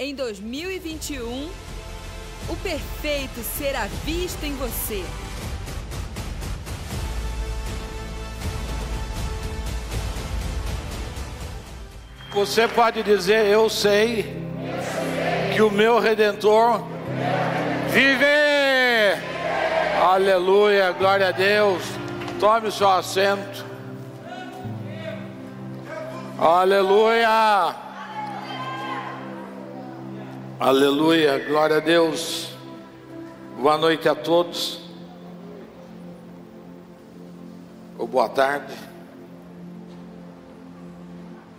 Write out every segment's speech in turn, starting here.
Em 2021, o perfeito será visto em você. Você pode dizer: Eu sei que o meu redentor vive. Aleluia, glória a Deus. Tome o seu assento. Aleluia. Aleluia, glória a Deus. Boa noite a todos. Ou boa tarde.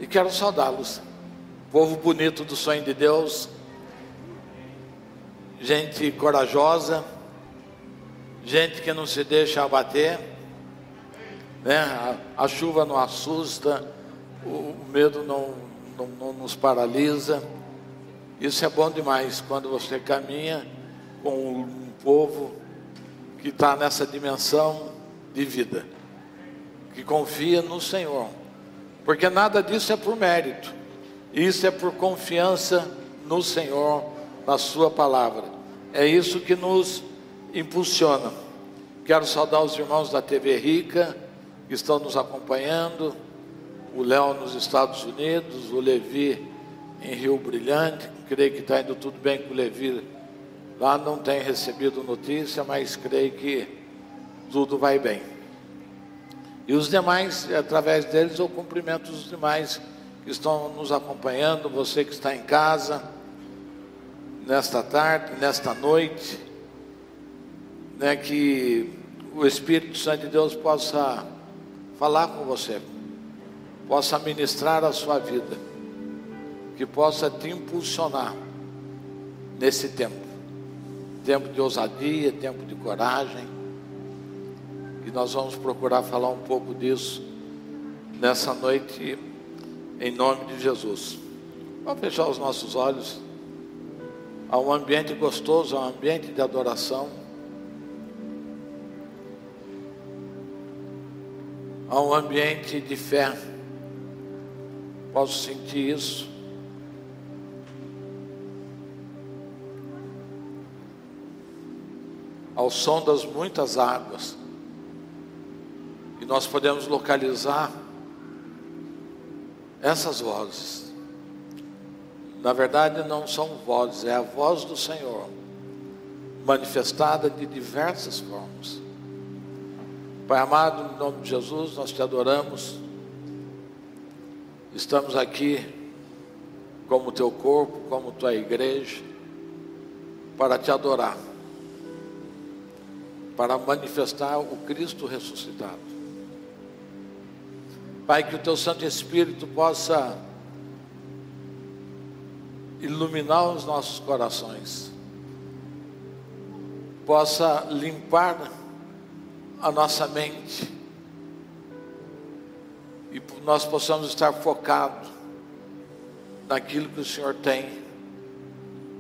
E quero saudá-los. Povo bonito do sonho de Deus. Gente corajosa. Gente que não se deixa abater. Né? A, a chuva não assusta. O, o medo não, não, não nos paralisa. Isso é bom demais quando você caminha com um povo que está nessa dimensão de vida, que confia no Senhor porque nada disso é por mérito, isso é por confiança no Senhor, na Sua palavra. É isso que nos impulsiona. Quero saudar os irmãos da TV Rica que estão nos acompanhando, o Léo nos Estados Unidos, o Levi em Rio Brilhante. Creio que está indo tudo bem com o Levi. Lá não tem recebido notícia, mas creio que tudo vai bem. E os demais, através deles, eu cumprimento os demais que estão nos acompanhando, você que está em casa, nesta tarde, nesta noite, né, que o Espírito Santo de Deus possa falar com você, possa ministrar a sua vida, que possa te impulsionar nesse tempo tempo de ousadia, tempo de coragem e nós vamos procurar falar um pouco disso nessa noite, em nome de Jesus. Vamos fechar os nossos olhos. Há um ambiente gostoso, há um ambiente de adoração. Há um ambiente de fé. Posso sentir isso. Ao som das muitas águas nós podemos localizar essas vozes. Na verdade, não são vozes, é a voz do Senhor, manifestada de diversas formas. Pai amado, em nome de Jesus, nós te adoramos. Estamos aqui como teu corpo, como tua igreja, para te adorar, para manifestar o Cristo ressuscitado. Pai, que o teu Santo Espírito possa iluminar os nossos corações, possa limpar a nossa mente e nós possamos estar focados naquilo que o Senhor tem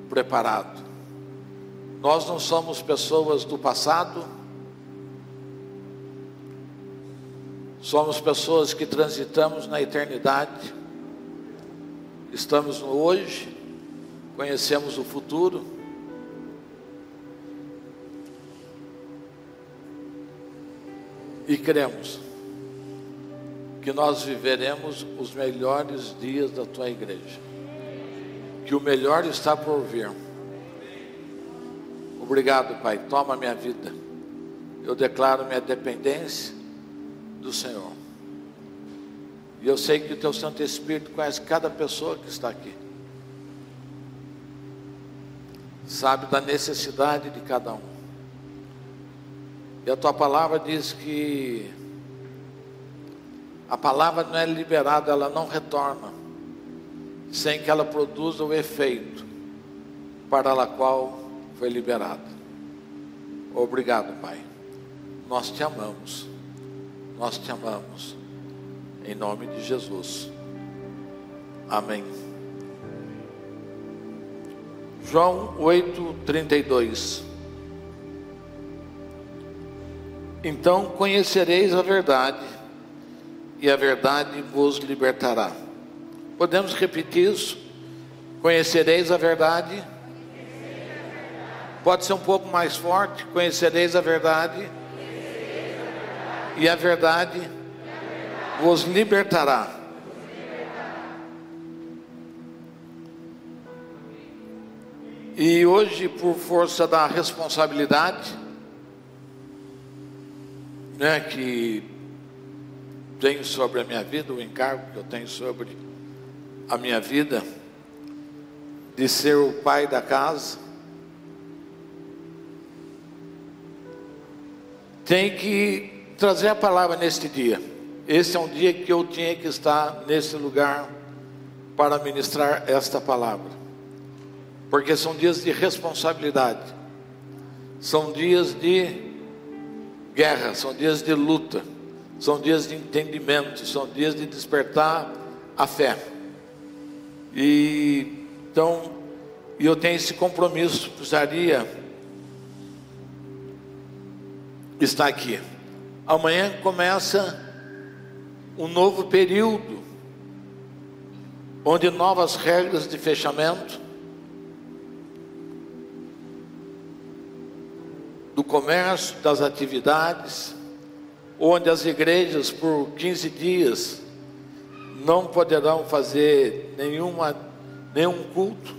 preparado. Nós não somos pessoas do passado, Somos pessoas que transitamos na eternidade, estamos no hoje, conhecemos o futuro. E cremos que nós viveremos os melhores dias da tua igreja, que o melhor está por vir. Obrigado, Pai. Toma minha vida. Eu declaro minha dependência do Senhor. E eu sei que o teu Santo Espírito conhece cada pessoa que está aqui. Sabe da necessidade de cada um. E a tua palavra diz que a palavra não é liberada, ela não retorna, sem que ela produza o efeito para a qual foi liberada. Obrigado, Pai. Nós te amamos. Nós te amamos. Em nome de Jesus. Amém. João 8:32. Então conhecereis a verdade, e a verdade vos libertará. Podemos repetir isso? Conhecereis a verdade. Pode ser um pouco mais forte. Conhecereis a verdade. E a verdade vos libertará. E hoje, por força da responsabilidade, né, que tenho sobre a minha vida, o encargo que eu tenho sobre a minha vida, de ser o pai da casa, tem que trazer a palavra neste dia. Esse é um dia que eu tinha que estar nesse lugar para ministrar esta palavra porque são dias de responsabilidade, são dias de guerra, são dias de luta, são dias de entendimento, são dias de despertar a fé. E então, eu tenho esse compromisso, precisaria estar aqui. Amanhã começa um novo período, onde novas regras de fechamento, do comércio, das atividades, onde as igrejas por 15 dias não poderão fazer nenhuma, nenhum culto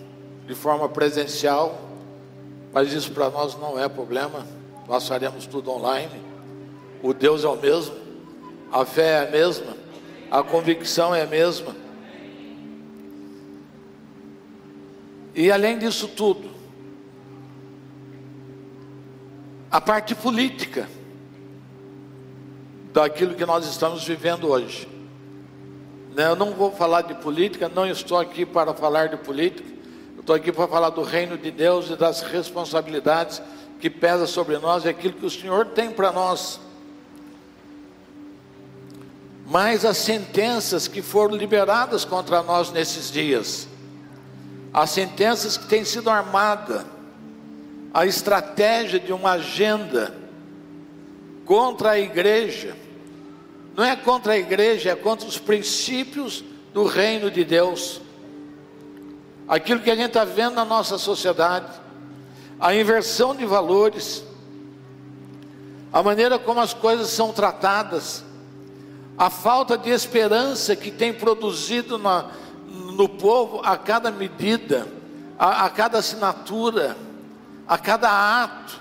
de forma presencial, mas isso para nós não é problema, nós faremos tudo online. O Deus é o mesmo, a fé é a mesma, a convicção é a mesma. E além disso tudo, a parte política daquilo que nós estamos vivendo hoje. Né, eu não vou falar de política, não estou aqui para falar de política, estou aqui para falar do reino de Deus e das responsabilidades que pesa sobre nós e aquilo que o Senhor tem para nós. Mas as sentenças que foram liberadas contra nós nesses dias, as sentenças que têm sido armadas, a estratégia de uma agenda contra a igreja, não é contra a igreja, é contra os princípios do reino de Deus. Aquilo que a gente está vendo na nossa sociedade, a inversão de valores, a maneira como as coisas são tratadas, a falta de esperança que tem produzido na, no povo a cada medida, a, a cada assinatura a cada ato,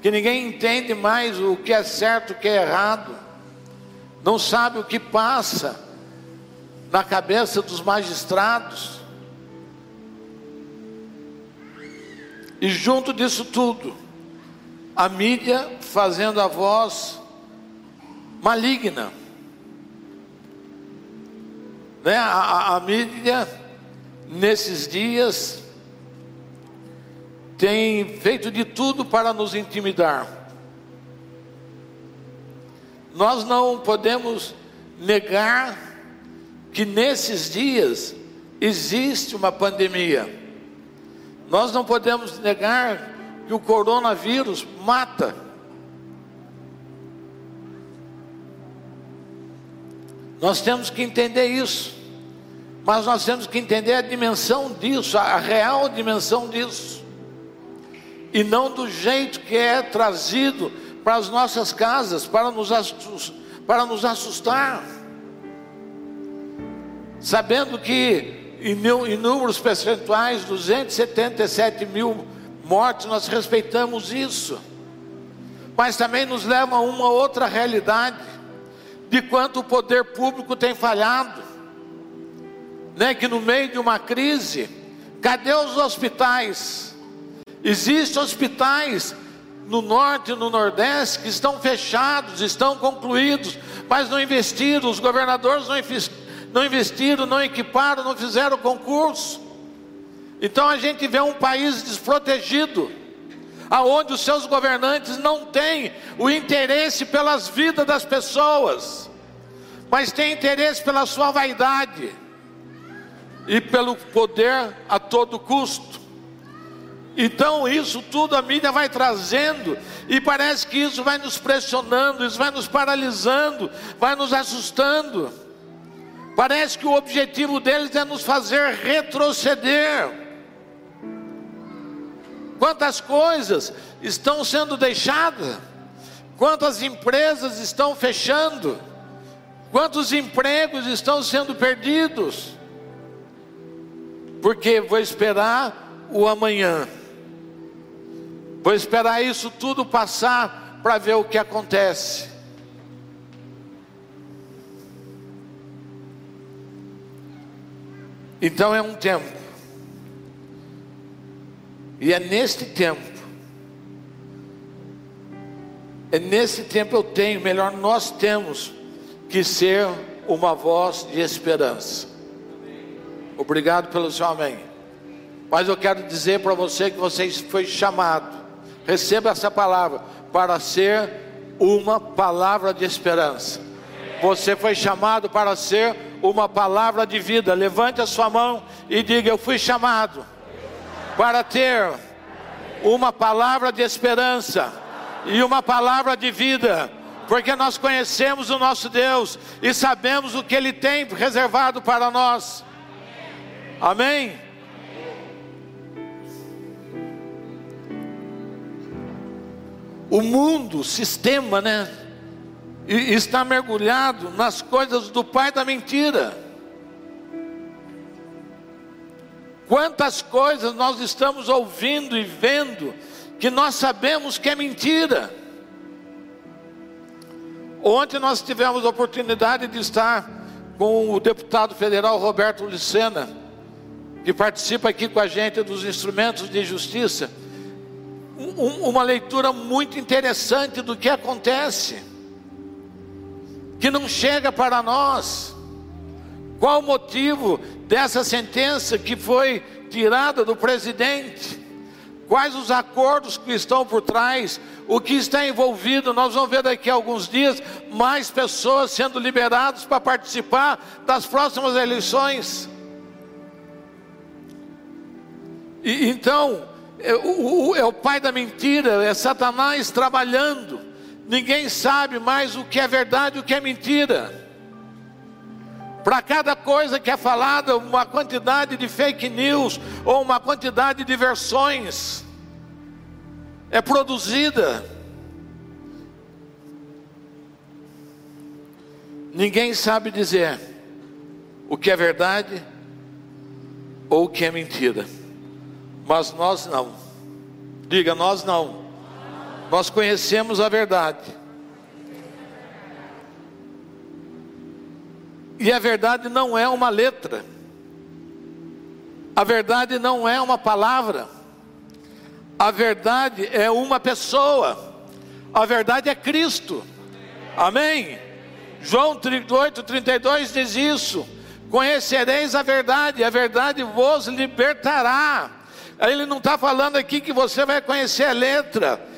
que ninguém entende mais o que é certo, o que é errado, não sabe o que passa na cabeça dos magistrados. E junto disso tudo, a mídia fazendo a voz maligna. Né? A, a, a mídia, nesses dias, tem feito de tudo para nos intimidar. Nós não podemos negar que nesses dias existe uma pandemia. Nós não podemos negar que o coronavírus mata. Nós temos que entender isso. Mas nós temos que entender a dimensão disso, a real dimensão disso e não do jeito que é trazido para as nossas casas, para nos, para nos assustar. Sabendo que em, números percentuais, 277 mil mortes, nós respeitamos isso, mas também nos leva a uma outra realidade, de quanto o poder público tem falhado, né? que no meio de uma crise, cadê os hospitais? Existem hospitais no norte e no nordeste que estão fechados, estão concluídos, mas não investiram, os governadores não investiram, não equiparam, não fizeram concurso. Então a gente vê um país desprotegido, aonde os seus governantes não têm o interesse pelas vidas das pessoas, mas têm interesse pela sua vaidade e pelo poder a todo custo. Então, isso tudo a mídia vai trazendo, e parece que isso vai nos pressionando, isso vai nos paralisando, vai nos assustando. Parece que o objetivo deles é nos fazer retroceder. Quantas coisas estão sendo deixadas, quantas empresas estão fechando, quantos empregos estão sendo perdidos, porque vou esperar o amanhã, vou esperar isso tudo passar para ver o que acontece. Então é um tempo. E é neste tempo. É nesse tempo eu tenho, melhor nós temos que ser uma voz de esperança. Obrigado pelo seu amém. Mas eu quero dizer para você que você foi chamado. Receba essa palavra para ser uma palavra de esperança. Você foi chamado para ser uma palavra de vida. Levante a sua mão e diga: Eu fui chamado para ter uma palavra de esperança e uma palavra de vida, porque nós conhecemos o nosso Deus e sabemos o que Ele tem reservado para nós. Amém? O mundo, o sistema, né? E está mergulhado nas coisas do pai da mentira. Quantas coisas nós estamos ouvindo e vendo que nós sabemos que é mentira. Ontem nós tivemos a oportunidade de estar com o deputado federal Roberto Lucena, que participa aqui com a gente dos instrumentos de justiça. Um, uma leitura muito interessante do que acontece que não chega para nós. Qual o motivo dessa sentença que foi tirada do presidente? Quais os acordos que estão por trás? O que está envolvido? Nós vamos ver daqui a alguns dias mais pessoas sendo liberadas para participar das próximas eleições. E, então, é o, é o pai da mentira, é Satanás trabalhando ninguém sabe mais o que é verdade e o que é mentira. Para cada coisa que é falada, uma quantidade de fake news ou uma quantidade de versões é produzida. Ninguém sabe dizer o que é verdade ou o que é mentira. Mas nós não. Diga, nós não. Nós conhecemos a verdade. E a verdade não é uma letra. A verdade não é uma palavra. A verdade é uma pessoa. A verdade é Cristo. Amém? João 38, 32 diz isso. Conhecereis a verdade, a verdade vos libertará. Ele não está falando aqui que você vai conhecer a letra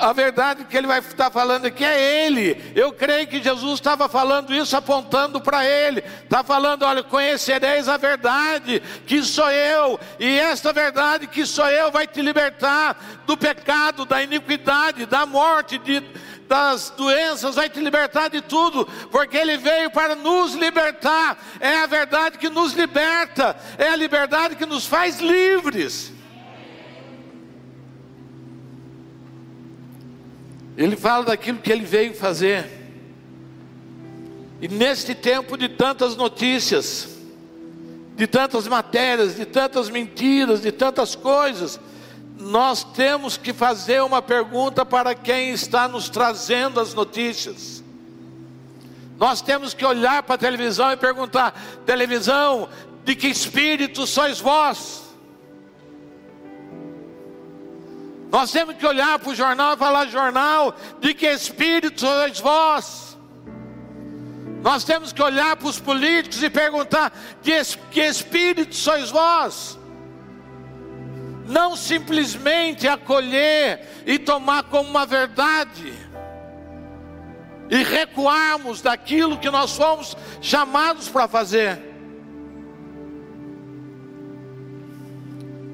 a verdade que ele vai estar falando aqui é ele. Eu creio que Jesus estava falando isso apontando para ele. Está falando, olha, conhecereis a verdade, que sou eu, e esta verdade que sou eu vai te libertar do pecado, da iniquidade, da morte, de, das doenças, vai te libertar de tudo, porque ele veio para nos libertar. É a verdade que nos liberta, é a liberdade que nos faz livres. Ele fala daquilo que ele veio fazer. E neste tempo de tantas notícias, de tantas matérias, de tantas mentiras, de tantas coisas, nós temos que fazer uma pergunta para quem está nos trazendo as notícias. Nós temos que olhar para a televisão e perguntar: televisão, de que espírito sois vós? Nós temos que olhar para o jornal e falar: jornal, de que espírito sois vós? Nós temos que olhar para os políticos e perguntar: de que espírito sois vós? Não simplesmente acolher e tomar como uma verdade, e recuarmos daquilo que nós fomos chamados para fazer.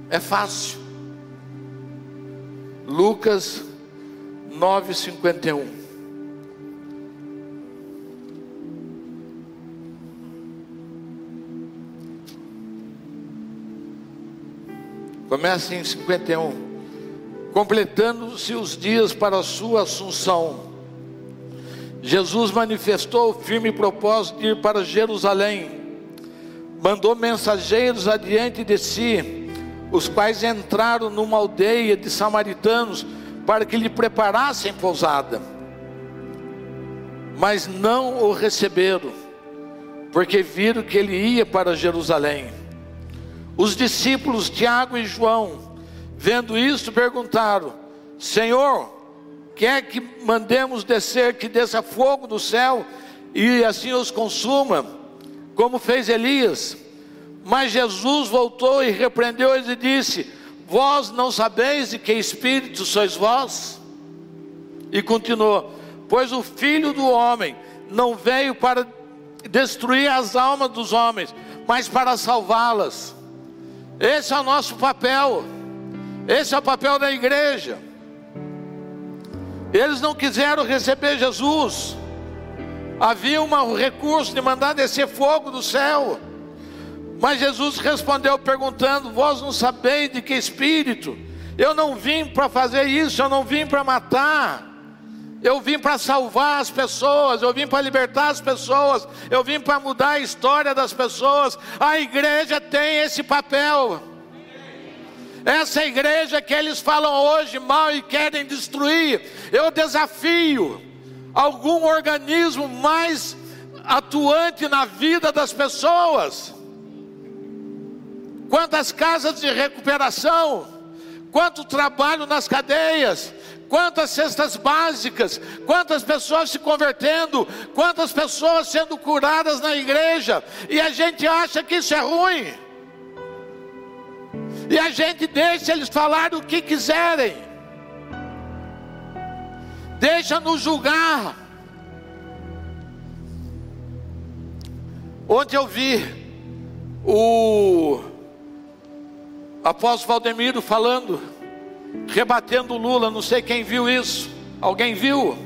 É fácil. Lucas 9,51. Começa em 51. Completando-se os dias para a sua assunção, Jesus manifestou o firme propósito de ir para Jerusalém. Mandou mensageiros adiante de si os quais entraram numa aldeia de samaritanos para que lhe preparassem pousada. Mas não o receberam, porque viram que ele ia para Jerusalém. Os discípulos Tiago e João, vendo isso, perguntaram: Senhor, quer que mandemos descer, que desça fogo do céu e assim os consuma, como fez Elias? Mas Jesus voltou e repreendeu-os e disse: Vós não sabeis de que espírito sois vós? E continuou: Pois o filho do homem não veio para destruir as almas dos homens, mas para salvá-las. Esse é o nosso papel, esse é o papel da igreja. Eles não quiseram receber Jesus. Havia um recurso de mandar descer fogo do céu. Mas Jesus respondeu perguntando: Vós não sabeis de que espírito? Eu não vim para fazer isso, eu não vim para matar. Eu vim para salvar as pessoas, eu vim para libertar as pessoas, eu vim para mudar a história das pessoas. A igreja tem esse papel. Essa igreja que eles falam hoje mal e querem destruir, eu desafio algum organismo mais atuante na vida das pessoas. Quantas casas de recuperação, quanto trabalho nas cadeias, quantas cestas básicas, quantas pessoas se convertendo, quantas pessoas sendo curadas na igreja, e a gente acha que isso é ruim. E a gente deixa eles falar o que quiserem. Deixa nos julgar. Ontem eu vi o apóstolo Valdemiro falando, rebatendo Lula, não sei quem viu isso. Alguém viu?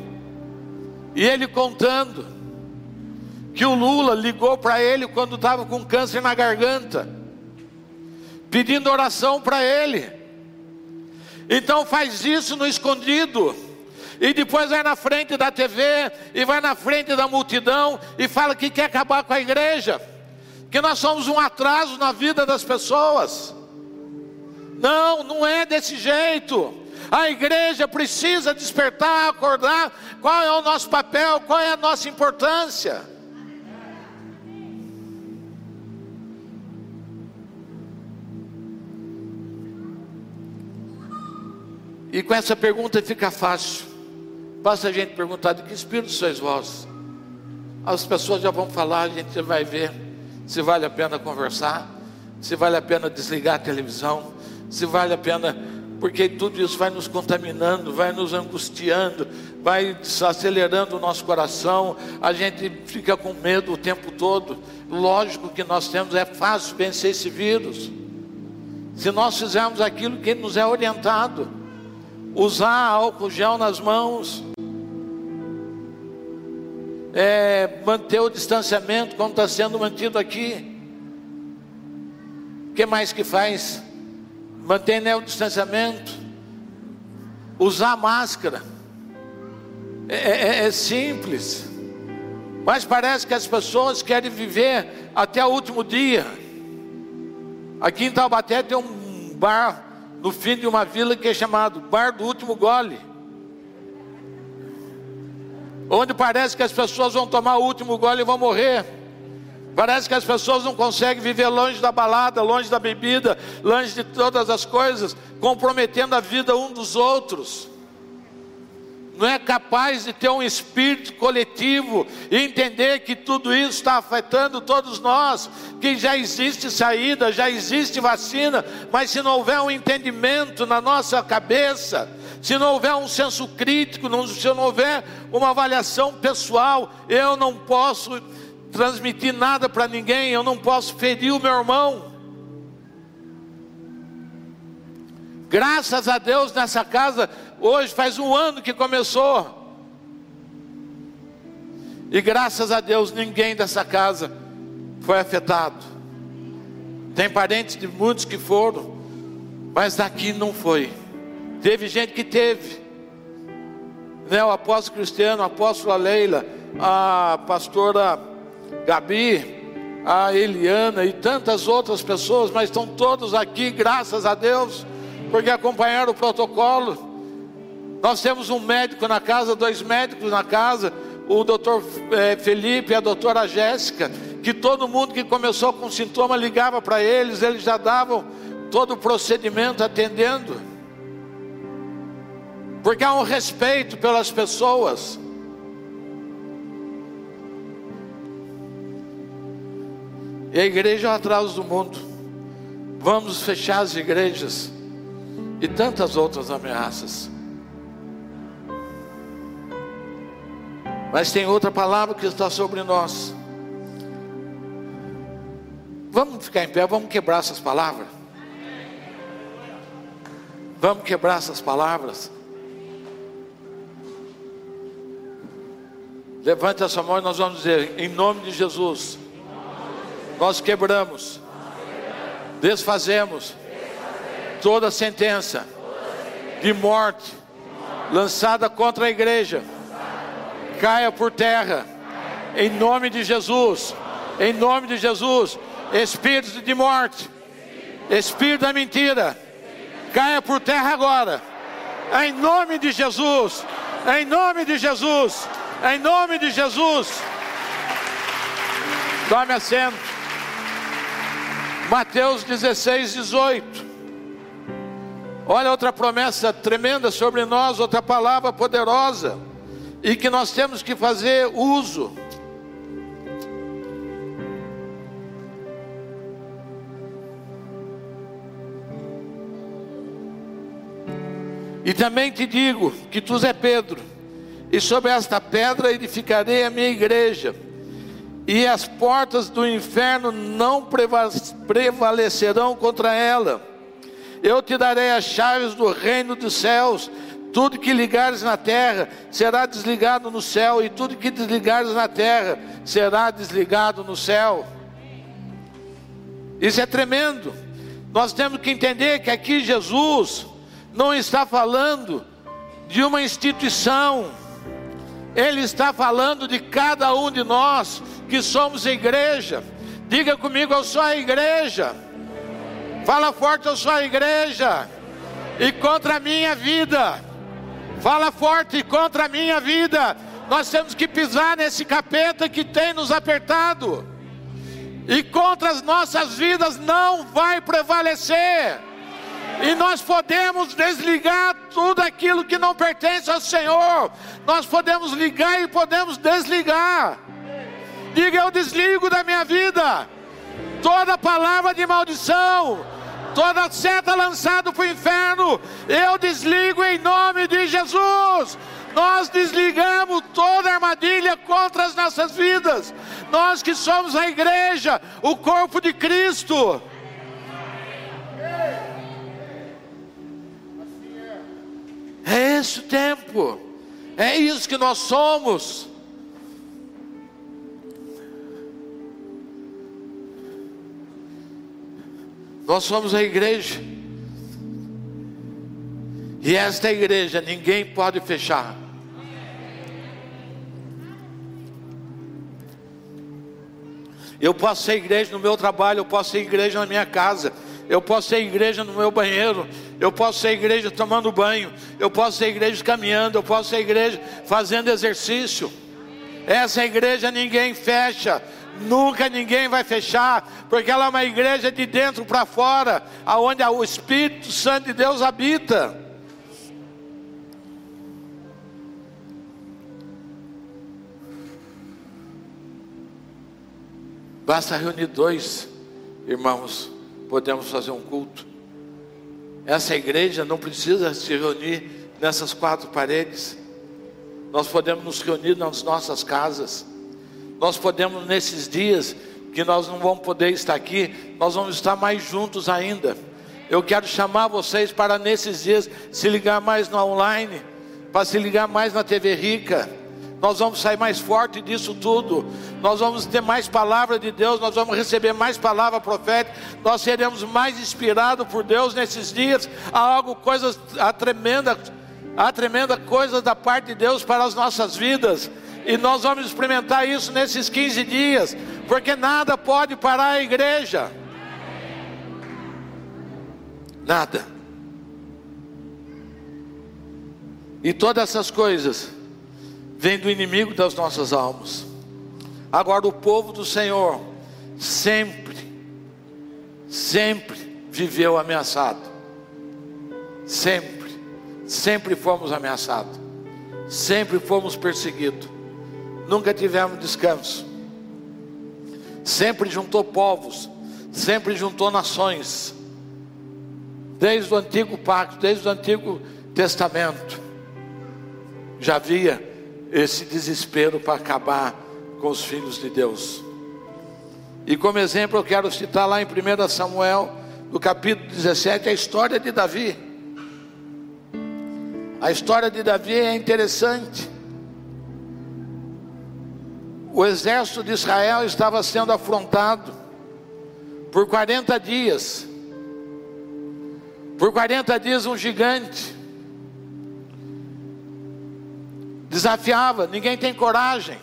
E ele contando que o Lula ligou para ele quando estava com câncer na garganta pedindo oração para ele. Então faz isso no escondido. E depois vai na frente da TV e vai na frente da multidão e fala que quer acabar com a igreja. Que nós somos um atraso na vida das pessoas. Não, não é desse jeito. A igreja precisa despertar, acordar. Qual é o nosso papel? Qual é a nossa importância? E com essa pergunta fica fácil. Basta a gente perguntar de que espírito sois vós. As pessoas já vão falar, a gente vai ver se vale a pena conversar, se vale a pena desligar a televisão, se vale a pena, porque tudo isso vai nos contaminando, vai nos angustiando, vai acelerando o nosso coração, a gente fica com medo o tempo todo. Lógico que nós temos, é fácil vencer esse vírus. Se nós fizermos aquilo que nos é orientado usar álcool gel nas mãos, é, manter o distanciamento como está sendo mantido aqui. O que mais que faz? Manter né, o distanciamento, usar máscara. É, é, é simples, mas parece que as pessoas querem viver até o último dia. Aqui em Taubaté tem um bar no fim de uma vila que é chamado Bar do Último Gole. Onde parece que as pessoas vão tomar o último gole e vão morrer. Parece que as pessoas não conseguem viver longe da balada, longe da bebida, longe de todas as coisas, comprometendo a vida um dos outros. Não é capaz de ter um espírito coletivo e entender que tudo isso está afetando todos nós, que já existe saída, já existe vacina, mas se não houver um entendimento na nossa cabeça, se não houver um senso crítico, se não houver uma avaliação pessoal, eu não posso transmitir nada para ninguém, eu não posso ferir o meu irmão. Graças a Deus nessa casa Hoje faz um ano que começou. E graças a Deus ninguém dessa casa foi afetado. Tem parentes de muitos que foram. Mas daqui não foi. Teve gente que teve. Né? O apóstolo Cristiano, a apóstola Leila, a pastora Gabi, a Eliana e tantas outras pessoas, mas estão todos aqui, graças a Deus, porque acompanharam o protocolo. Nós temos um médico na casa, dois médicos na casa, o doutor eh, Felipe e a doutora Jéssica, que todo mundo que começou com sintoma ligava para eles, eles já davam todo o procedimento atendendo. Porque há um respeito pelas pessoas. E a igreja é o atraso do mundo. Vamos fechar as igrejas e tantas outras ameaças. Mas tem outra palavra que está sobre nós. Vamos ficar em pé, vamos quebrar essas palavras. Vamos quebrar essas palavras. Levante a sua mão e nós vamos dizer, em nome de Jesus, nós quebramos, desfazemos toda sentença de morte lançada contra a igreja, caia por terra, em nome de Jesus, em nome de Jesus. Espírito de morte, espírito da mentira, caia por terra agora, em nome de Jesus, em nome de Jesus, em nome de Jesus. Tome assento. Mateus 16, 18. Olha outra promessa tremenda sobre nós, outra palavra poderosa, e que nós temos que fazer uso. E também te digo que tu és Pedro, e sobre esta pedra edificarei a minha igreja, e as portas do inferno não prevalecerão contra ela. Eu te darei as chaves do reino dos céus. Tudo que ligares na terra será desligado no céu, e tudo que desligares na terra será desligado no céu. Isso é tremendo. Nós temos que entender que aqui Jesus, não está falando de uma instituição, ele está falando de cada um de nós que somos igreja. Diga comigo, eu sou a igreja. Fala forte, eu sou a igreja. E contra a minha vida. Fala forte contra a minha vida. Nós temos que pisar nesse capeta que tem nos apertado. E contra as nossas vidas não vai prevalecer. E nós podemos desligar tudo aquilo que não pertence ao Senhor. Nós podemos ligar e podemos desligar. Diga: Eu desligo da minha vida toda palavra de maldição, toda seta lançada para o inferno. Eu desligo em nome de Jesus. Nós desligamos toda armadilha contra as nossas vidas. Nós que somos a igreja, o corpo de Cristo. É esse o tempo, é isso que nós somos. Nós somos a igreja, e esta igreja ninguém pode fechar. Eu posso ser igreja no meu trabalho, eu posso ser igreja na minha casa, eu posso ser igreja no meu banheiro, eu posso ser igreja tomando banho, eu posso ser igreja caminhando, eu posso ser igreja fazendo exercício. Essa igreja ninguém fecha, nunca ninguém vai fechar, porque ela é uma igreja de dentro para fora, aonde o Espírito Santo de Deus habita. Basta reunir dois irmãos podemos fazer um culto. Essa igreja não precisa se reunir nessas quatro paredes. Nós podemos nos reunir nas nossas casas. Nós podemos, nesses dias que nós não vamos poder estar aqui, nós vamos estar mais juntos ainda. Eu quero chamar vocês para nesses dias se ligar mais no online, para se ligar mais na TV Rica, nós vamos sair mais forte disso tudo, nós vamos ter mais palavra de Deus, nós vamos receber mais palavra profética, nós seremos mais inspirados por Deus nesses dias. Há algo, coisas, há tremenda, há tremenda coisa da parte de Deus para as nossas vidas, e nós vamos experimentar isso nesses 15 dias, porque nada pode parar a igreja. Nada. E todas essas coisas vêm do inimigo das nossas almas. Agora, o povo do Senhor sempre, sempre viveu ameaçado. Sempre, sempre fomos ameaçados. Sempre fomos perseguidos. Nunca tivemos descanso. Sempre juntou povos, sempre juntou nações. Desde o antigo pacto, desde o antigo testamento já havia esse desespero para acabar com os filhos de Deus. E como exemplo, eu quero citar lá em 1 Samuel, no capítulo 17, a história de Davi. A história de Davi é interessante. O exército de Israel estava sendo afrontado por 40 dias. Por 40 dias, um gigante desafiava, ninguém tem coragem.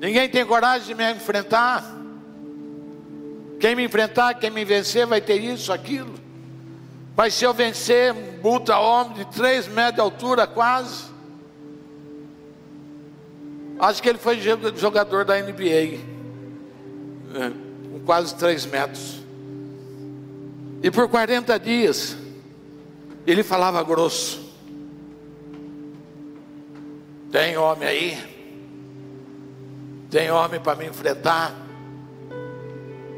Ninguém tem coragem de me enfrentar. Quem me enfrentar, quem me vencer, vai ter isso, aquilo. Mas se eu vencer um buta homem de 3 metros de altura, quase. Acho que ele foi jogador da NBA, é, com quase 3 metros. E por 40 dias, ele falava grosso. Tem homem aí? Tem homem para me enfrentar?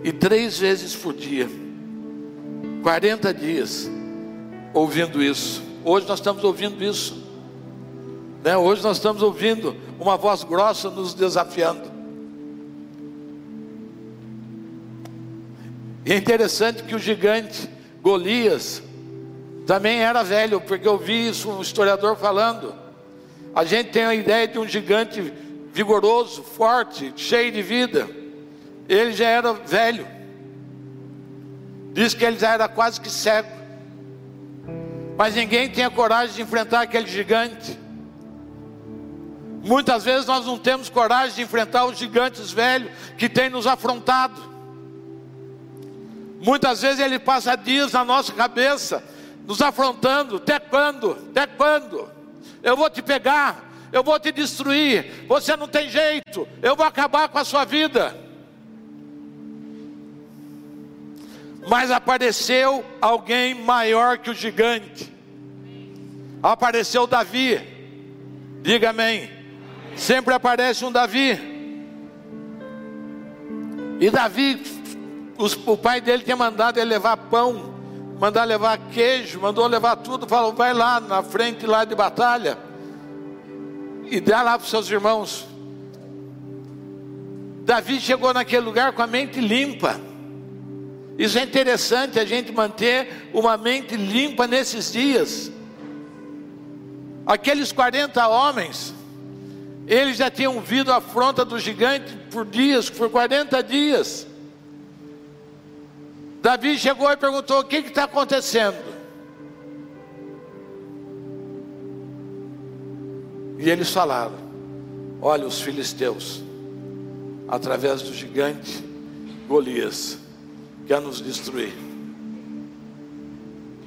E três vezes por dia, 40 dias, ouvindo isso. Hoje nós estamos ouvindo isso. Né? Hoje nós estamos ouvindo uma voz grossa nos desafiando. E é interessante que o gigante Golias também era velho, porque eu vi isso um historiador falando a gente tem a ideia de um gigante vigoroso, forte, cheio de vida. Ele já era velho. Diz que ele já era quase que cego. Mas ninguém tinha coragem de enfrentar aquele gigante. Muitas vezes nós não temos coragem de enfrentar os gigantes velhos que têm nos afrontado. Muitas vezes ele passa dias na nossa cabeça, nos afrontando, até quando? Até quando? eu vou te pegar, eu vou te destruir, você não tem jeito, eu vou acabar com a sua vida. Mas apareceu alguém maior que o gigante, apareceu Davi, diga amém. Sempre aparece um Davi, e Davi, os, o pai dele tinha mandado ele levar pão mandar levar queijo, mandou levar tudo, falou: vai lá na frente lá de batalha e dá lá para os seus irmãos. Davi chegou naquele lugar com a mente limpa. Isso é interessante a gente manter uma mente limpa nesses dias. Aqueles 40 homens, eles já tinham vindo a afronta do gigante por dias, por 40 dias. Davi chegou e perguntou: O que está acontecendo? E eles falaram: Olha, os filisteus, através do gigante Golias, quer nos destruir.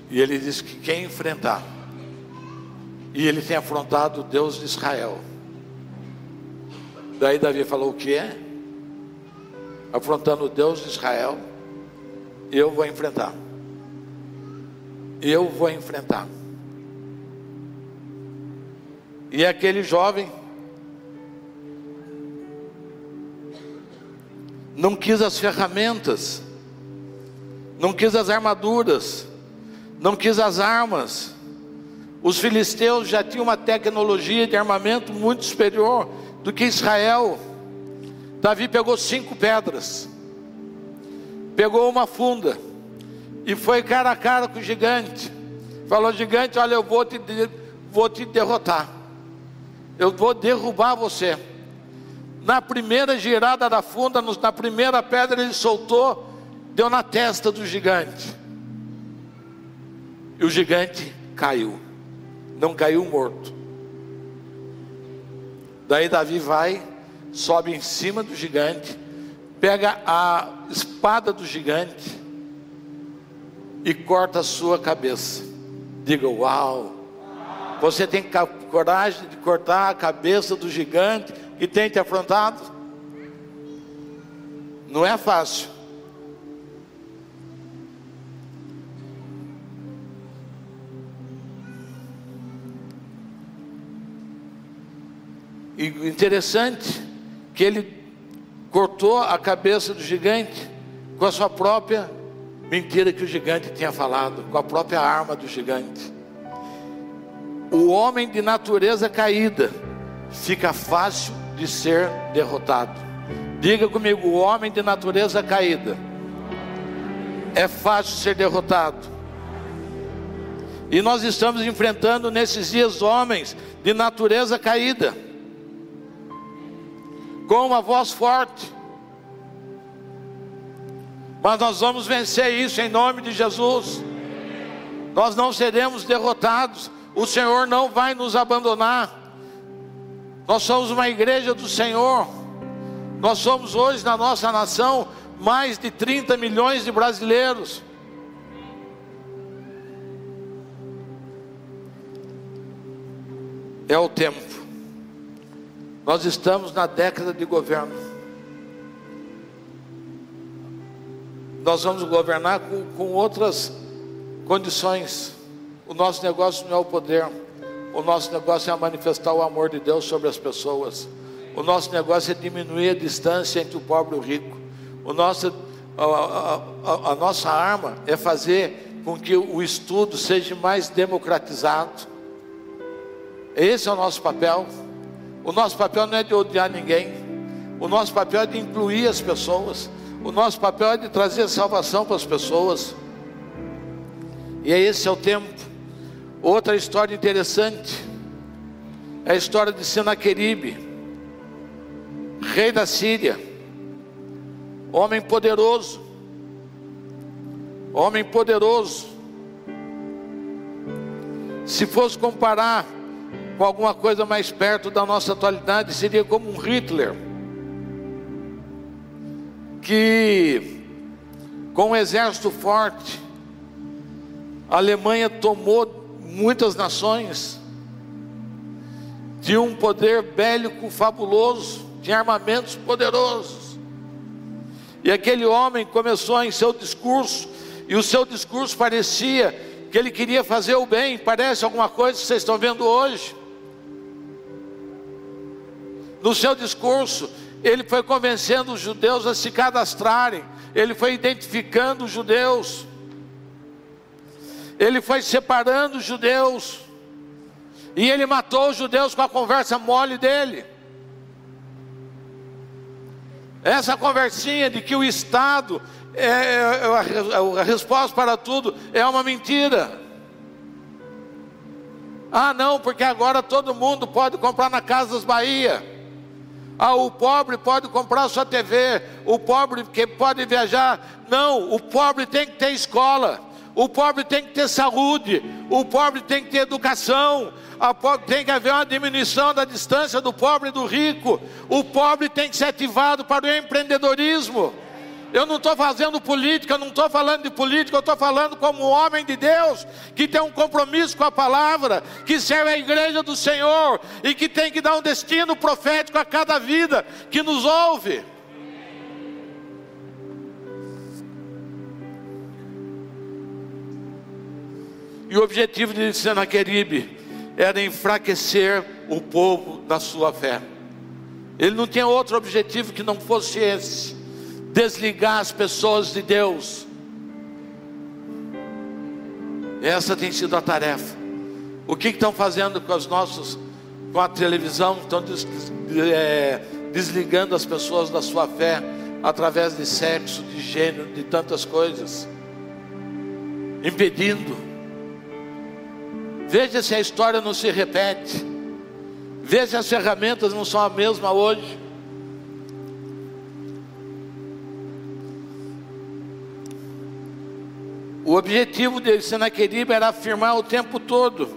E ele disse que quem enfrentar, e ele tem afrontado o Deus de Israel. Daí Davi falou: O que é? Afrontando Deus de Israel eu vou enfrentar. Eu vou enfrentar. E aquele jovem não quis as ferramentas, não quis as armaduras, não quis as armas. Os filisteus já tinham uma tecnologia de armamento muito superior do que Israel. Davi pegou cinco pedras pegou uma funda e foi cara a cara com o gigante. Falou: Gigante, olha, eu vou te, vou te derrotar. eu vou derrubar você. Na primeira girada da funda, na primeira pedra, ele soltou, deu na testa do gigante. E o gigante caiu, não caiu morto. Daí Davi vai, sobe em cima do gigante, pega a espada do gigante e corta a sua cabeça. Diga, uau! Você tem coragem de cortar a cabeça do gigante que tem te afrontado? Não é fácil. E interessante que ele cortou a cabeça do gigante com a sua própria mentira que o gigante tinha falado, com a própria arma do gigante. O homem de natureza caída fica fácil de ser derrotado. Diga comigo, o homem de natureza caída é fácil ser derrotado. E nós estamos enfrentando nesses dias homens de natureza caída com uma voz forte. Mas nós vamos vencer isso em nome de Jesus. Nós não seremos derrotados. O Senhor não vai nos abandonar. Nós somos uma igreja do Senhor. Nós somos hoje na nossa nação mais de 30 milhões de brasileiros. É o tempo. Nós estamos na década de governo. Nós vamos governar com, com outras condições. O nosso negócio não é o poder. O nosso negócio é manifestar o amor de Deus sobre as pessoas. O nosso negócio é diminuir a distância entre o pobre e o rico. O nosso, a, a, a, a nossa arma é fazer com que o estudo seja mais democratizado. Esse é o nosso papel. O nosso papel não é de odiar ninguém. O nosso papel é de incluir as pessoas. O nosso papel é de trazer salvação para as pessoas. E é esse é o tempo. Outra história interessante é a história de Senaqueribe, rei da Síria, homem poderoso, homem poderoso. Se fosse comparar com alguma coisa mais perto da nossa atualidade, seria como um Hitler, que com um exército forte, a Alemanha tomou muitas nações, tinha um poder bélico fabuloso, tinha armamentos poderosos. E aquele homem começou em seu discurso, e o seu discurso parecia que ele queria fazer o bem, parece alguma coisa que vocês estão vendo hoje no seu discurso, ele foi convencendo os judeus a se cadastrarem, ele foi identificando os judeus, ele foi separando os judeus, e ele matou os judeus com a conversa mole dele. Essa conversinha de que o Estado é, é, é a resposta para tudo é uma mentira. Ah, não, porque agora todo mundo pode comprar na Casa das Bahia. Ah, o pobre pode comprar sua TV, o pobre que pode viajar. Não, o pobre tem que ter escola, o pobre tem que ter saúde, o pobre tem que ter educação, pobre, tem que haver uma diminuição da distância do pobre e do rico, o pobre tem que ser ativado para o empreendedorismo. Eu não estou fazendo política, eu não estou falando de política, eu estou falando como homem de Deus, que tem um compromisso com a palavra, que serve a igreja do Senhor e que tem que dar um destino profético a cada vida que nos ouve. E o objetivo de Senaqueribe era enfraquecer o povo da sua fé. Ele não tinha outro objetivo que não fosse esse desligar as pessoas de Deus. Essa tem sido a tarefa. O que estão fazendo com os nossos, com a televisão? Estão des, é, desligando as pessoas da sua fé através de sexo, de gênero, de tantas coisas, impedindo. Veja se a história não se repete. Vê se as ferramentas não são a mesma hoje. O objetivo de Senaqueribe era afirmar o tempo todo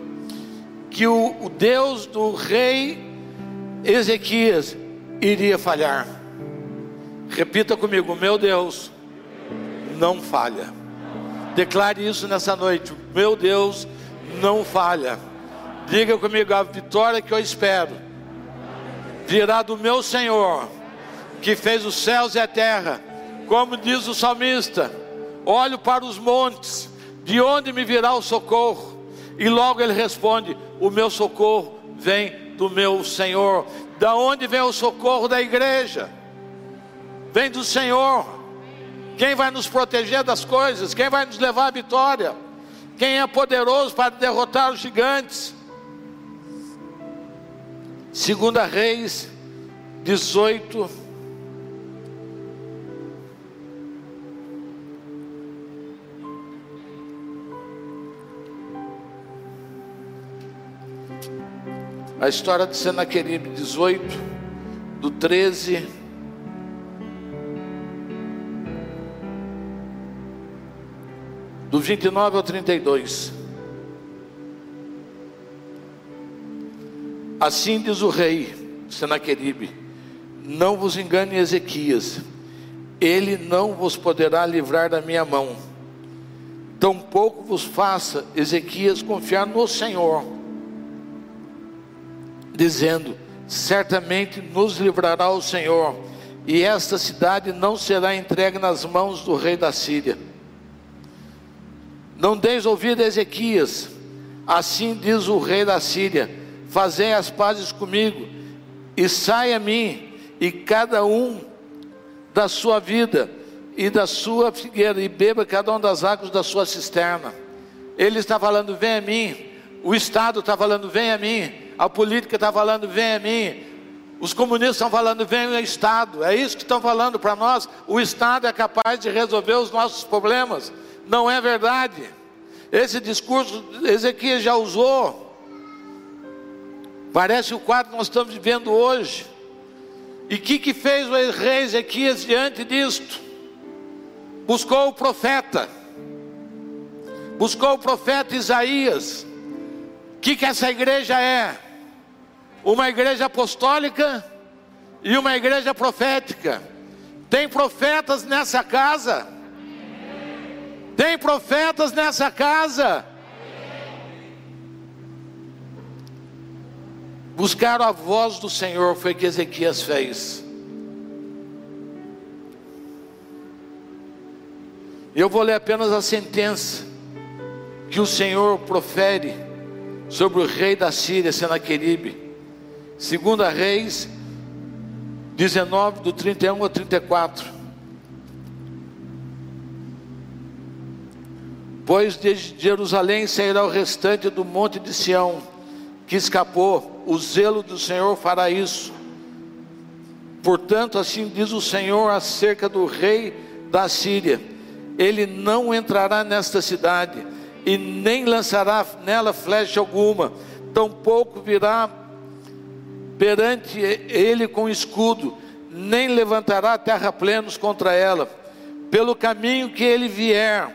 que o, o Deus do rei Ezequias iria falhar. Repita comigo: meu Deus não falha. Declare isso nessa noite: meu Deus não falha. Diga comigo: a vitória que eu espero virá do meu Senhor, que fez os céus e a terra, como diz o salmista olho para os montes, de onde me virá o socorro? E logo ele responde: O meu socorro vem do meu Senhor. Da onde vem o socorro da igreja? Vem do Senhor. Quem vai nos proteger das coisas? Quem vai nos levar à vitória? Quem é poderoso para derrotar os gigantes? Segunda Reis 18 A história de Senaqueribe 18, do 13. Do 29 ao 32. Assim diz o rei Senaqueribe: Não vos engane Ezequias, ele não vos poderá livrar da minha mão. Tampouco vos faça Ezequias confiar no Senhor dizendo: Certamente nos livrará o Senhor, e esta cidade não será entregue nas mãos do rei da Síria. Não deis ouvido a Ezequias, assim diz o rei da Síria: Fazei as pazes comigo, e saia a mim, e cada um da sua vida e da sua figueira, e beba cada um das águas da sua cisterna. Ele está falando: Vem a mim. O Estado está falando: Vem a mim a política está falando, vem a mim. Os comunistas estão falando, vem o Estado. É isso que estão falando para nós. O Estado é capaz de resolver os nossos problemas. Não é verdade. Esse discurso Ezequias já usou. Parece o quadro que nós estamos vivendo hoje. E o que, que fez o rei Ezequias diante disto? Buscou o profeta. Buscou o profeta Isaías. O que, que essa igreja é? Uma igreja apostólica e uma igreja profética. Tem profetas nessa casa? Tem profetas nessa casa? Buscar a voz do Senhor foi o que Ezequias fez. Eu vou ler apenas a sentença que o Senhor profere sobre o rei da Síria, Senaqueribe. Segunda Reis 19 do 31 ao 34. Pois de Jerusalém sairá o restante do monte de Sião, que escapou, o zelo do Senhor fará isso. Portanto, assim diz o Senhor acerca do rei da Síria: ele não entrará nesta cidade, e nem lançará nela flecha alguma, tampouco virá perante ele com escudo, nem levantará terraplenos contra ela. Pelo caminho que ele vier,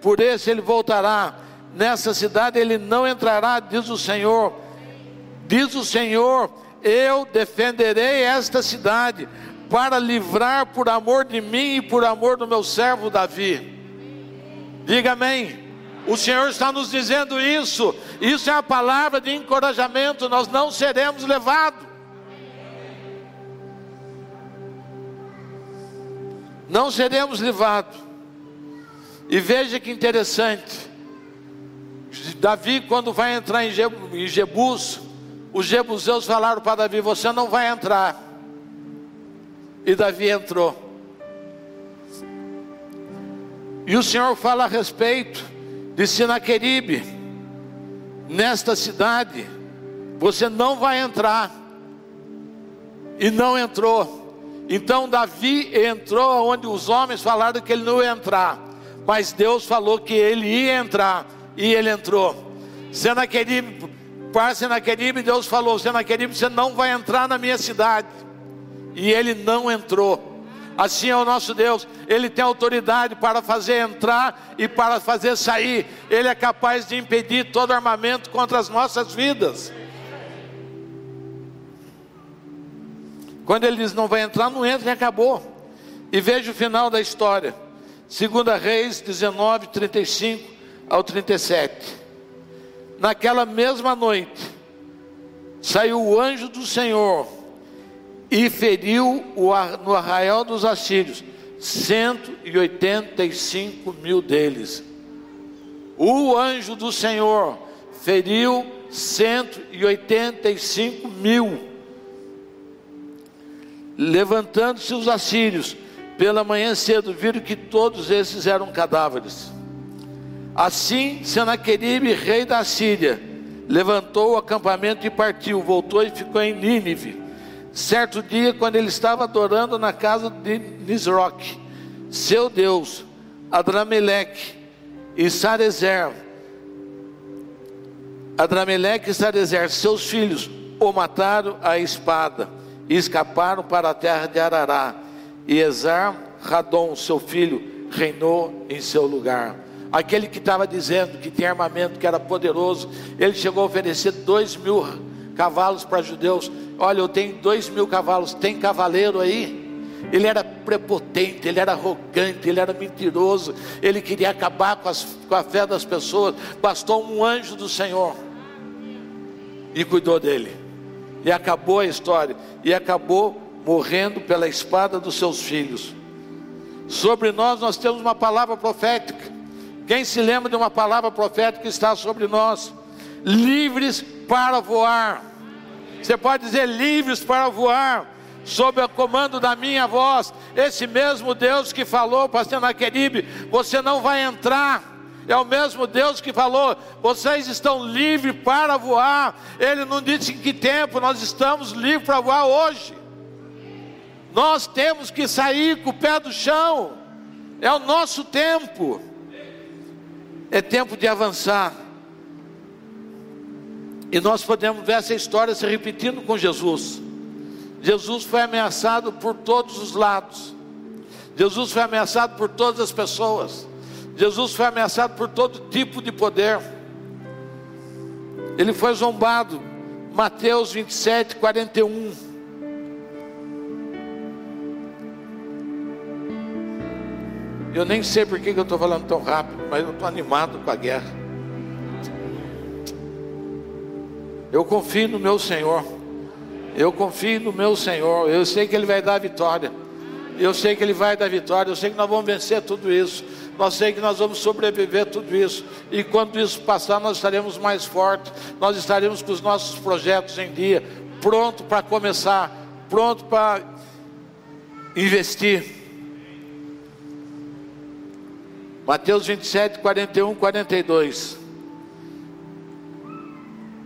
por esse ele voltará. Nessa cidade ele não entrará, diz o Senhor. Diz o Senhor: Eu defenderei esta cidade para livrar por amor de mim e por amor do meu servo Davi. Diga amém. O Senhor está nos dizendo isso. Isso é a palavra de encorajamento. Nós não seremos levados. não seremos livrados. E veja que interessante, Davi, quando vai entrar em Jebus, os jebuseus falaram para Davi: Você não vai entrar. E Davi entrou. E o Senhor fala a respeito de Sinaqueribe, nesta cidade, você não vai entrar. E não entrou. Então Davi entrou onde os homens falaram que ele não ia entrar, mas Deus falou que ele ia entrar e ele entrou. Senaqueribe para Senaqueribe, Deus falou: Senaqueribe, você não vai entrar na minha cidade. E ele não entrou. Assim é o nosso Deus, Ele tem autoridade para fazer entrar e para fazer sair, Ele é capaz de impedir todo armamento contra as nossas vidas. Quando Ele diz não vai entrar, não entra e acabou. E veja o final da história, 2 Reis 19, 35 ao 37. Naquela mesma noite, saiu o anjo do Senhor e feriu no arraial dos assírios 185 mil deles. O anjo do Senhor feriu 185 mil. Levantando-se os assírios, pela manhã cedo, viram que todos esses eram cadáveres. Assim, Senaqueribe, rei da Síria, levantou o acampamento e partiu, voltou e ficou em Nínive. Certo dia, quando ele estava adorando na casa de Nisroch, seu Deus, Adrameleque e Sarezer, Adrameleque e Sarezer, seus filhos, o mataram à espada e escaparam para a terra de Arará. E Ezar Radon, seu filho, reinou em seu lugar. Aquele que estava dizendo que tinha armamento, que era poderoso, ele chegou a oferecer dois mil cavalos para judeus. Olha, eu tenho dois mil cavalos, tem cavaleiro aí? Ele era prepotente, ele era arrogante, ele era mentiroso, ele queria acabar com, as, com a fé das pessoas. Bastou um anjo do Senhor e cuidou dele, e acabou a história, e acabou morrendo pela espada dos seus filhos. Sobre nós, nós temos uma palavra profética. Quem se lembra de uma palavra profética que está sobre nós? Livres para voar. Você pode dizer livres para voar, sob o comando da minha voz. Esse mesmo Deus que falou para Senaqueribe, você não vai entrar. É o mesmo Deus que falou: vocês estão livres para voar. Ele não disse em que tempo, nós estamos livres para voar hoje. Nós temos que sair com o pé do chão, é o nosso tempo, é tempo de avançar. E nós podemos ver essa história se repetindo com Jesus. Jesus foi ameaçado por todos os lados. Jesus foi ameaçado por todas as pessoas. Jesus foi ameaçado por todo tipo de poder. Ele foi zombado. Mateus 27, 41. Eu nem sei por que eu estou falando tão rápido, mas eu estou animado com a guerra. Eu confio no meu Senhor. Eu confio no meu Senhor. Eu sei que Ele vai dar vitória. Eu sei que Ele vai dar vitória. Eu sei que nós vamos vencer tudo isso. Nós sei que nós vamos sobreviver tudo isso. E quando isso passar, nós estaremos mais fortes. Nós estaremos com os nossos projetos em dia, pronto para começar, pronto para investir. Mateus 27, 41, 42.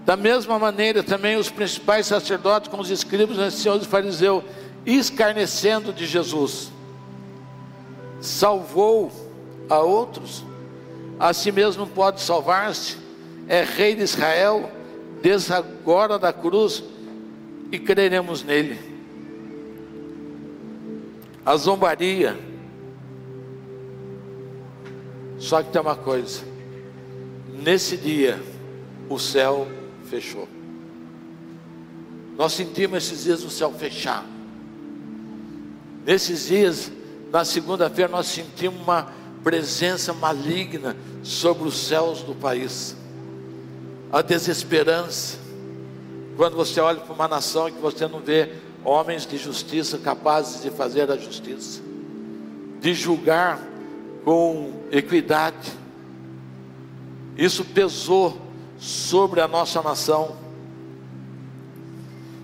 Da mesma maneira, também os principais sacerdotes, com os escribas, anciãos e fariseus, escarnecendo de Jesus, salvou a outros, a si mesmo pode salvar-se, é rei de Israel, desde agora da cruz, e creremos nele. A zombaria, só que tem uma coisa, nesse dia, o céu fechou. Nós sentimos esses dias o céu fechar. Nesses dias, na segunda-feira, nós sentimos uma presença maligna sobre os céus do país. A desesperança. Quando você olha para uma nação que você não vê homens de justiça capazes de fazer a justiça, de julgar com equidade. Isso pesou sobre a nossa nação.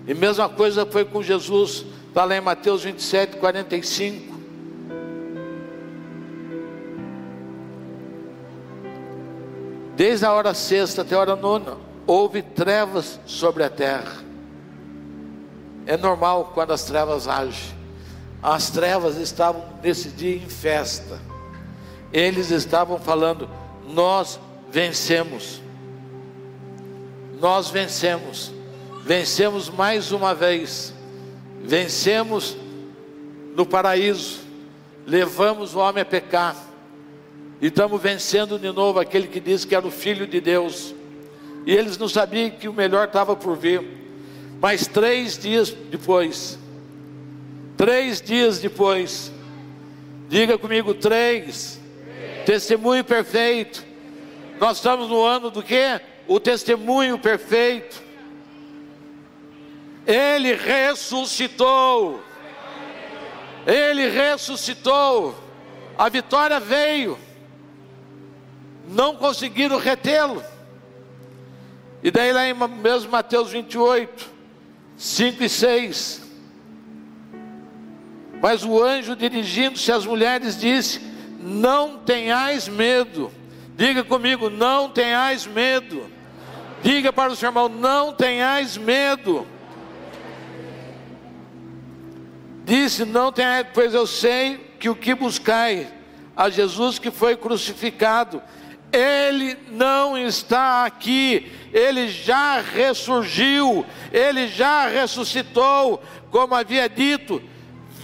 E mesma coisa foi com Jesus, está lá em Mateus 27, 45. Desde a hora sexta até a hora nona, houve trevas sobre a terra. É normal quando as trevas agem. As trevas estavam nesse dia em festa. Eles estavam falando: Nós vencemos. Nós vencemos, vencemos mais uma vez, vencemos no paraíso, levamos o homem a pecar, e estamos vencendo de novo aquele que disse que era o Filho de Deus, e eles não sabiam que o melhor estava por vir, mas três dias depois, três dias depois, diga comigo, três, testemunho perfeito, nós estamos no ano do que? O testemunho perfeito. Ele ressuscitou. Ele ressuscitou. A vitória veio. Não conseguiram retê-lo. E daí lá em mesmo Mateus 28, 5 e 6. Mas o anjo dirigindo-se às mulheres disse: Não tenhais medo Diga comigo, não tenhais medo. Diga para o seu irmão, não tenhais medo. Disse, não tenhais, pois eu sei que o que buscai a Jesus que foi crucificado, ele não está aqui, ele já ressurgiu, ele já ressuscitou, como havia dito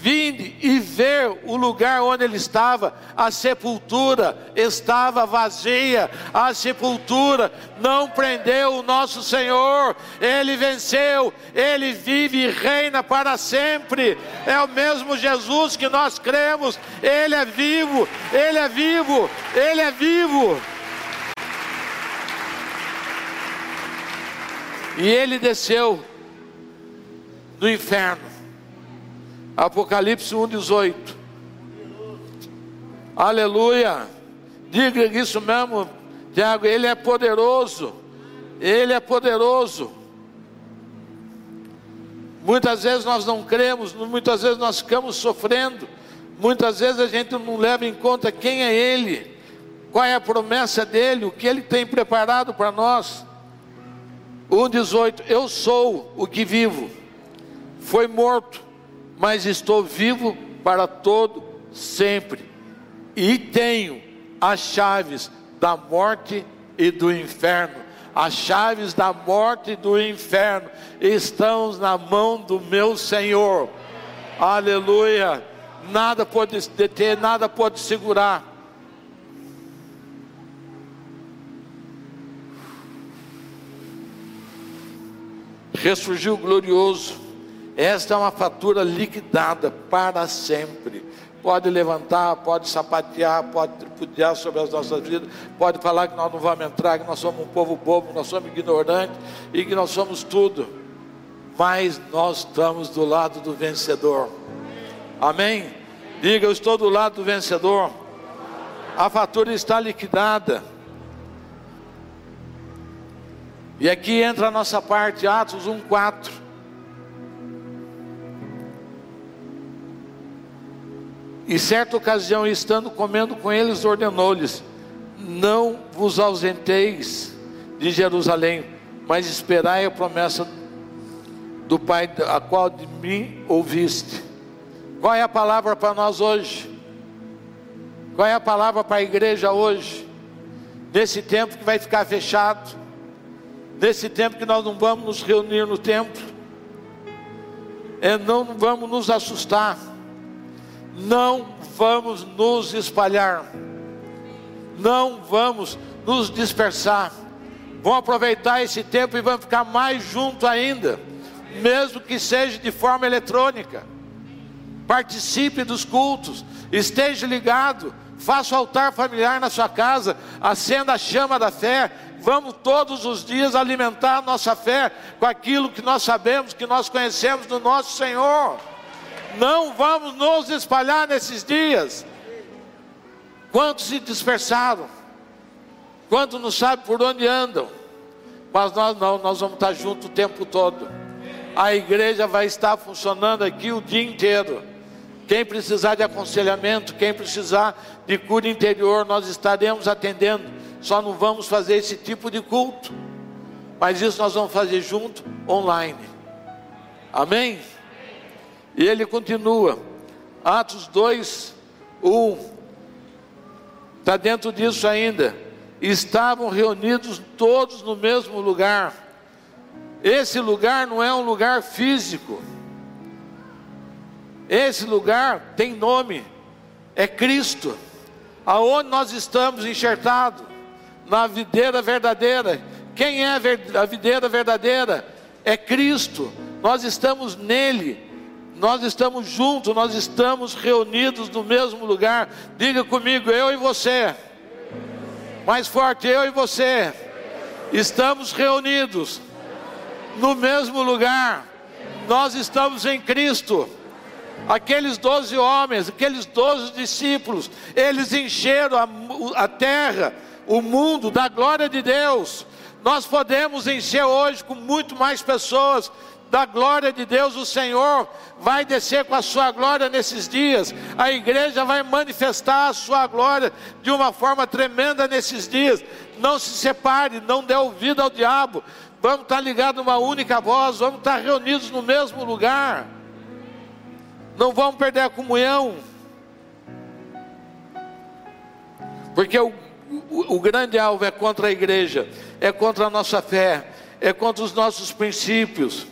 Vinde e ver o lugar onde ele estava, a sepultura estava vazia, a sepultura não prendeu o nosso Senhor, ele venceu, ele vive e reina para sempre. É o mesmo Jesus que nós cremos, ele é vivo, ele é vivo, ele é vivo. E ele desceu do inferno Apocalipse 1,18. Aleluia. Diga isso mesmo, Tiago. Ele é poderoso. Ele é poderoso. Muitas vezes nós não cremos, muitas vezes nós ficamos sofrendo, muitas vezes a gente não leva em conta quem é Ele, qual é a promessa dele, o que Ele tem preparado para nós. 1,18: Eu sou o que vivo, foi morto, mas estou vivo para todo sempre e tenho as chaves da morte e do inferno. As chaves da morte e do inferno estão na mão do meu Senhor. Aleluia. Nada pode deter, nada pode segurar. Ressurgiu glorioso esta é uma fatura liquidada para sempre. Pode levantar, pode sapatear, pode tripudiar sobre as nossas vidas, pode falar que nós não vamos entrar, que nós somos um povo bobo, nós somos ignorantes e que nós somos tudo. Mas nós estamos do lado do vencedor. Amém? Diga, eu estou do lado do vencedor. A fatura está liquidada. E aqui entra a nossa parte, Atos 1,4. E certa ocasião, estando comendo com eles, ordenou-lhes: Não vos ausenteis de Jerusalém, mas esperai a promessa do Pai, a qual de mim ouviste. Qual é a palavra para nós hoje? Qual é a palavra para a igreja hoje? Nesse tempo que vai ficar fechado, nesse tempo que nós não vamos nos reunir no templo, é, não vamos nos assustar não vamos nos espalhar, não vamos nos dispersar. Vamos aproveitar esse tempo e vamos ficar mais junto ainda, mesmo que seja de forma eletrônica. Participe dos cultos, esteja ligado, faça o altar familiar na sua casa, acenda a chama da fé. Vamos todos os dias alimentar a nossa fé com aquilo que nós sabemos, que nós conhecemos do nosso Senhor. Não vamos nos espalhar nesses dias. Quantos se dispersaram? Quantos não sabem por onde andam? Mas nós não, nós vamos estar juntos o tempo todo. A igreja vai estar funcionando aqui o dia inteiro. Quem precisar de aconselhamento, quem precisar de cura interior, nós estaremos atendendo. Só não vamos fazer esse tipo de culto. Mas isso nós vamos fazer junto, online. Amém? E ele continua, Atos 2, 1, está dentro disso ainda. Estavam reunidos todos no mesmo lugar. Esse lugar não é um lugar físico. Esse lugar tem nome, é Cristo. Aonde nós estamos enxertados? Na videira verdadeira. Quem é a videira verdadeira? É Cristo. Nós estamos nele. Nós estamos juntos, nós estamos reunidos no mesmo lugar. Diga comigo, eu e você. Mais forte, eu e você. Estamos reunidos no mesmo lugar. Nós estamos em Cristo. Aqueles doze homens, aqueles doze discípulos, eles encheram a, a terra, o mundo da glória de Deus. Nós podemos encher hoje com muito mais pessoas da glória de Deus, o Senhor vai descer com a sua glória nesses dias, a igreja vai manifestar a sua glória de uma forma tremenda nesses dias. Não se separe, não dê ouvido ao diabo, vamos estar ligados numa única voz, vamos estar reunidos no mesmo lugar, não vamos perder a comunhão, porque o, o, o grande alvo é contra a igreja, é contra a nossa fé, é contra os nossos princípios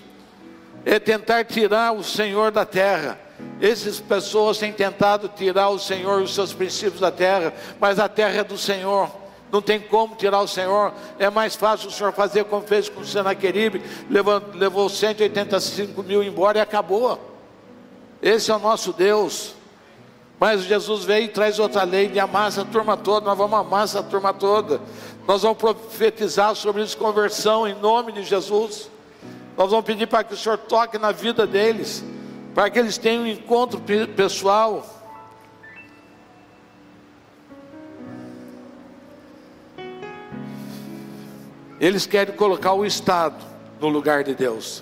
é tentar tirar o Senhor da terra. Essas pessoas têm tentado tirar o Senhor e os seus princípios da terra, mas a terra é do Senhor. Não tem como tirar o Senhor. É mais fácil o Senhor fazer como fez com o Senaqueribe, levou, levou 185 mil embora e acabou. Esse é o nosso Deus. Mas Jesus veio e traz outra lei de amar essa turma toda. Nós vamos amar essa turma toda. Nós vamos profetizar sobre isso, conversão em nome de Jesus. Nós vamos pedir para que o Senhor toque na vida deles, para que eles tenham um encontro pessoal. Eles querem colocar o Estado no lugar de Deus.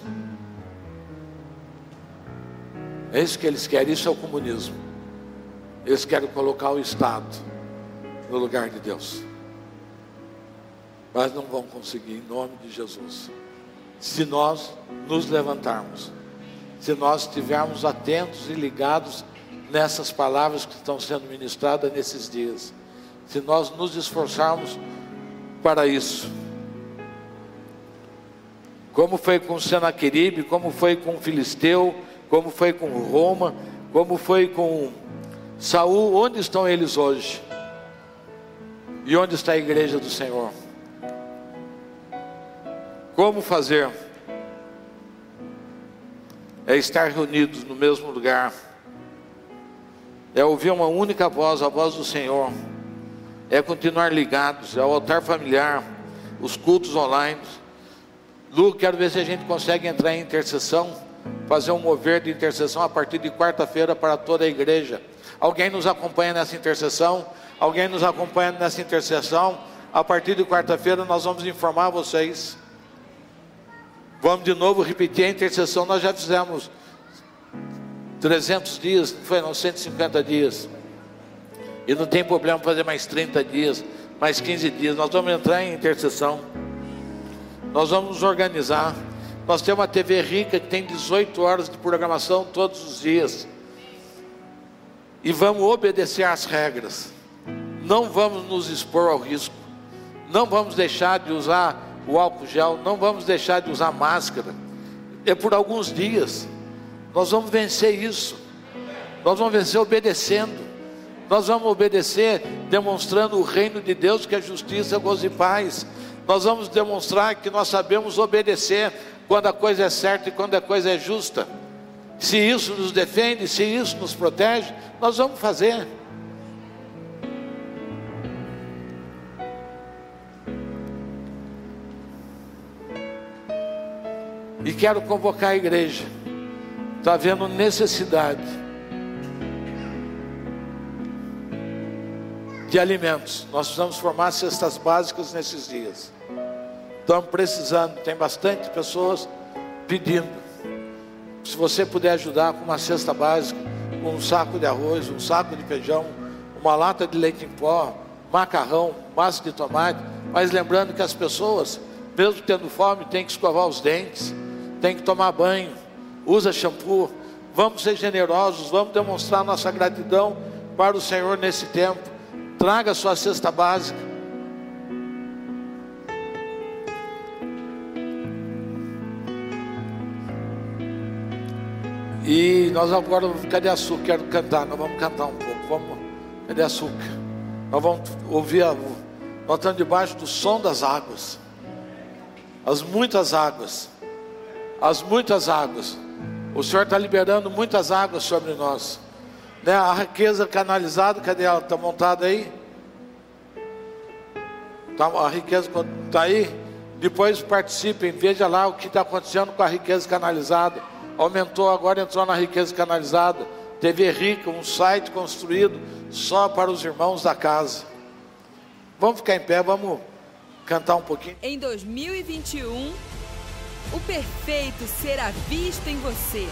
É isso que eles querem, isso é o comunismo. Eles querem colocar o Estado no lugar de Deus. Mas não vão conseguir, em nome de Jesus se nós nos levantarmos, se nós estivermos atentos e ligados nessas palavras que estão sendo ministradas nesses dias, se nós nos esforçarmos para isso. Como foi com Senaqueribe, como foi com Filisteu, como foi com Roma, como foi com Saul, onde estão eles hoje? E onde está a igreja do Senhor? Como fazer? É estar reunidos no mesmo lugar, é ouvir uma única voz, a voz do Senhor, é continuar ligados, é o altar familiar, os cultos online. Lu, quero ver se a gente consegue entrar em intercessão, fazer um mover de intercessão a partir de quarta-feira para toda a igreja. Alguém nos acompanha nessa intercessão? Alguém nos acompanha nessa intercessão? A partir de quarta-feira nós vamos informar vocês. Vamos de novo repetir a intercessão. Nós já fizemos 300 dias, foi não, 150 dias. E não tem problema fazer mais 30 dias, mais 15 dias. Nós vamos entrar em intercessão. Nós vamos nos organizar. Nós temos uma TV rica que tem 18 horas de programação todos os dias. E vamos obedecer às regras. Não vamos nos expor ao risco. Não vamos deixar de usar o álcool gel, não vamos deixar de usar máscara. É por alguns dias. Nós vamos vencer isso. Nós vamos vencer obedecendo. Nós vamos obedecer demonstrando o reino de Deus, que é justiça, gozo e paz. Nós vamos demonstrar que nós sabemos obedecer quando a coisa é certa e quando a coisa é justa. Se isso nos defende, se isso nos protege, nós vamos fazer. E quero convocar a igreja. Está havendo necessidade de alimentos. Nós precisamos formar cestas básicas nesses dias. Estamos precisando, tem bastante pessoas pedindo. Se você puder ajudar com uma cesta básica, com um saco de arroz, um saco de feijão, uma lata de leite em pó, macarrão, massa de tomate, mas lembrando que as pessoas, mesmo tendo fome, têm que escovar os dentes tem que tomar banho, usa shampoo. Vamos ser generosos, vamos demonstrar nossa gratidão para o Senhor nesse tempo. Traga sua cesta básica. E nós agora, cadê açúcar? Quero cantar, nós vamos cantar um pouco. Vamos, cadê açúcar? Nós vamos ouvir, a, nós estamos debaixo do som das águas, as muitas águas as muitas águas. O Senhor está liberando muitas águas sobre nós. Né? A riqueza canalizada, cadê ela? Está montada aí? Tá, a riqueza está aí? Depois participem, veja lá o que está acontecendo com a riqueza canalizada. Aumentou, agora entrou na riqueza canalizada. TV Rica, um site construído só para os irmãos da casa. Vamos ficar em pé, vamos cantar um pouquinho. Em 2021, o perfeito será visto em você.